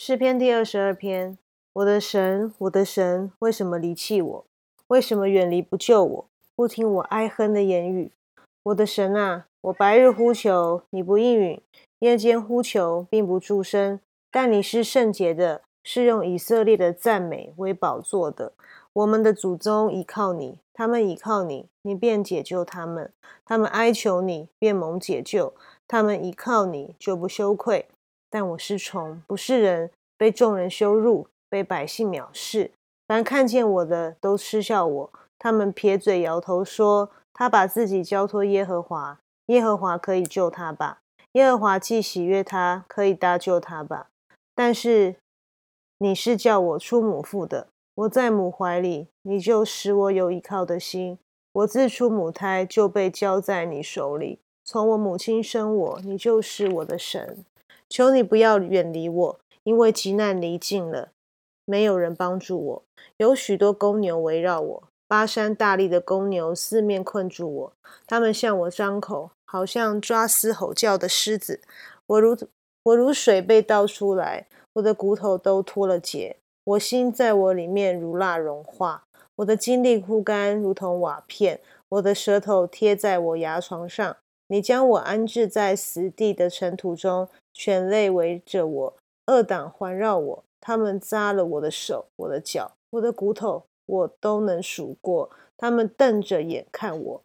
诗篇第二十二篇，我的神，我的神，为什么离弃我？为什么远离不救我？不听我哀哼的言语？我的神啊，我白日呼求，你不应允；夜间呼求，并不助声。但你是圣洁的，是用以色列的赞美为宝座的。我们的祖宗倚靠你，他们倚靠你，你便解救他们；他们哀求你，便蒙解救；他们倚靠你，就不羞愧。但我是虫，不是人，被众人羞辱，被百姓藐视。凡看见我的，都嗤笑我。他们撇嘴摇头说：“他把自己交托耶和华，耶和华可以救他吧？耶和华既喜悦他，可以搭救他吧？”但是你是叫我出母腹的，我在母怀里，你就使我有依靠的心。我自出母胎就被交在你手里，从我母亲生我，你就是我的神。求你不要远离我，因为急难离近了，没有人帮助我。有许多公牛围绕我，巴山大力的公牛四面困住我，他们向我张口，好像抓撕吼叫的狮子。我如我如水被倒出来，我的骨头都脱了节，我心在我里面如蜡融化，我的精力枯干如同瓦片，我的舌头贴在我牙床上。你将我安置在死地的尘土中。犬类围着我，恶党环绕我，他们扎了我的手、我的脚、我的骨头，我都能数过。他们瞪着眼看我，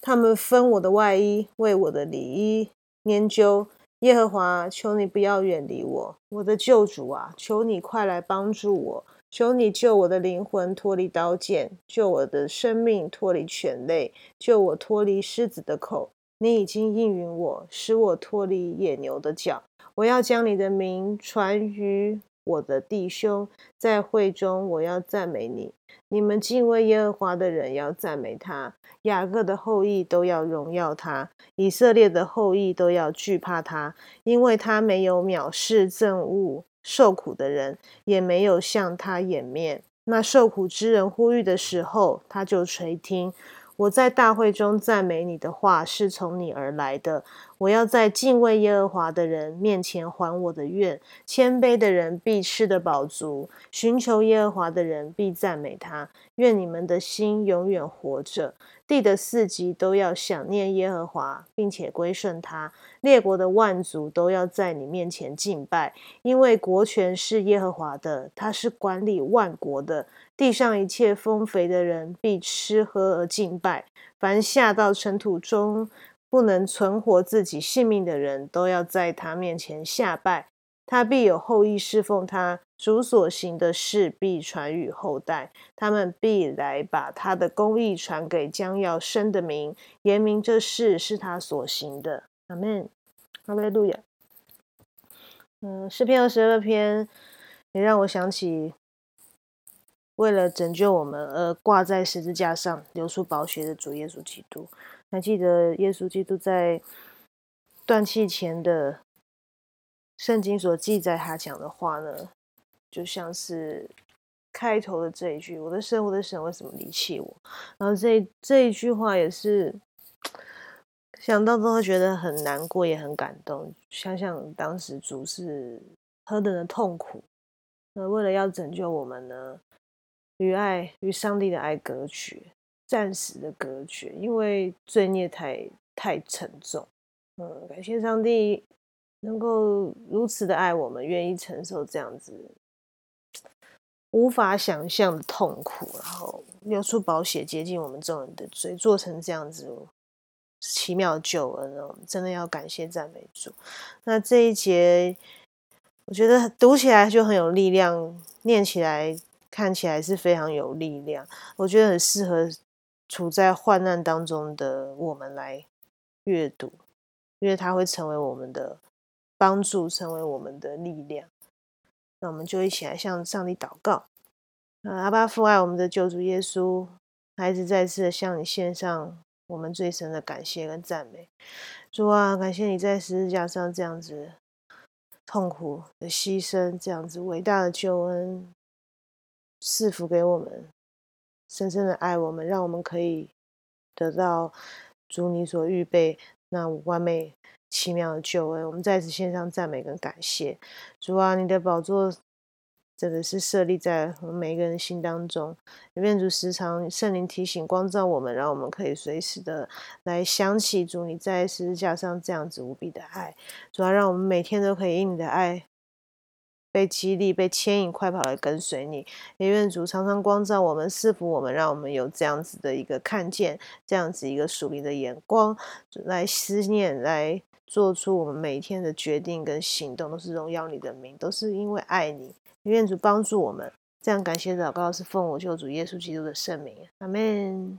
他们分我的外衣，为我的里衣研究。耶和华，求你不要远离我，我的救主啊，求你快来帮助我，求你救我的灵魂脱离刀剑，救我的生命脱离犬类，救我脱离狮子的口。你已经应允我，使我脱离野牛的脚。我要将你的名传于我的弟兄，在会中我要赞美你。你们敬畏耶和华的人要赞美他，雅各的后裔都要荣耀他，以色列的后裔都要惧怕他，因为他没有藐视憎恶受苦的人，也没有向他掩面。那受苦之人呼吁的时候，他就垂听。我在大会中赞美你的话是从你而来的。我要在敬畏耶和华的人面前还我的愿。谦卑的人必吃得饱足，寻求耶和华的人必赞美他。愿你们的心永远活着。地的四极都要想念耶和华，并且归顺他。列国的万族都要在你面前敬拜，因为国权是耶和华的，他是管理万国的。地上一切丰肥的人必吃喝而敬拜。凡下到尘土中不能存活自己性命的人，都要在他面前下拜。他必有后裔侍奉他，主所行的事必传与后代。他们必来把他的公义传给将要生的民，言明这事是他所行的。阿门。哈利路亚。嗯，诗篇二十二篇也让我想起，为了拯救我们而挂在十字架上流出宝血的主耶稣基督。还记得耶稣基督在断气前的。圣经所记载他讲的话呢，就像是开头的这一句：“我的神，我的神，为什么离弃我？”然后这这一句话也是想到都会觉得很难过，也很感动。想想当时主是何等的痛苦，那为了要拯救我们呢，与爱与上帝的爱隔绝，暂时的隔绝，因为罪孽太太沉重。嗯，感谢上帝。能够如此的爱我们，愿意承受这样子无法想象的痛苦，然后流出宝血接近我们众人的罪，做成这样子奇妙的救恩哦！真的要感谢赞美主。那这一节，我觉得读起来就很有力量，念起来看起来是非常有力量。我觉得很适合处在患难当中的我们来阅读，因为它会成为我们的。帮助成为我们的力量，那我们就一起来向上帝祷告。阿巴父爱我们的救主耶稣，孩子再次向你献上我们最深的感谢跟赞美。主啊，感谢你在十字架上这样子痛苦的牺牲，这样子伟大的救恩赐福给我们，深深的爱我们，让我们可以得到主你所预备那完美。奇妙的救恩。我们在此献上赞美跟感谢，主啊，你的宝座。真的是设立在我们每一个人心当中，愿主时常圣灵提醒光照我们，让我们可以随时的来想起主你在十字架上这样子无比的爱，主要让我们每天都可以因你的爱被激励、被牵引，快跑来跟随你。也愿主常常光照我们、赐福我们，让我们有这样子的一个看见，这样子一个属灵的眼光来思念、来做出我们每一天的决定跟行动，都是荣耀你的名，都是因为爱你。愿主帮助我们，这样感谢祷告是奉我救主耶稣基督的圣名，阿门。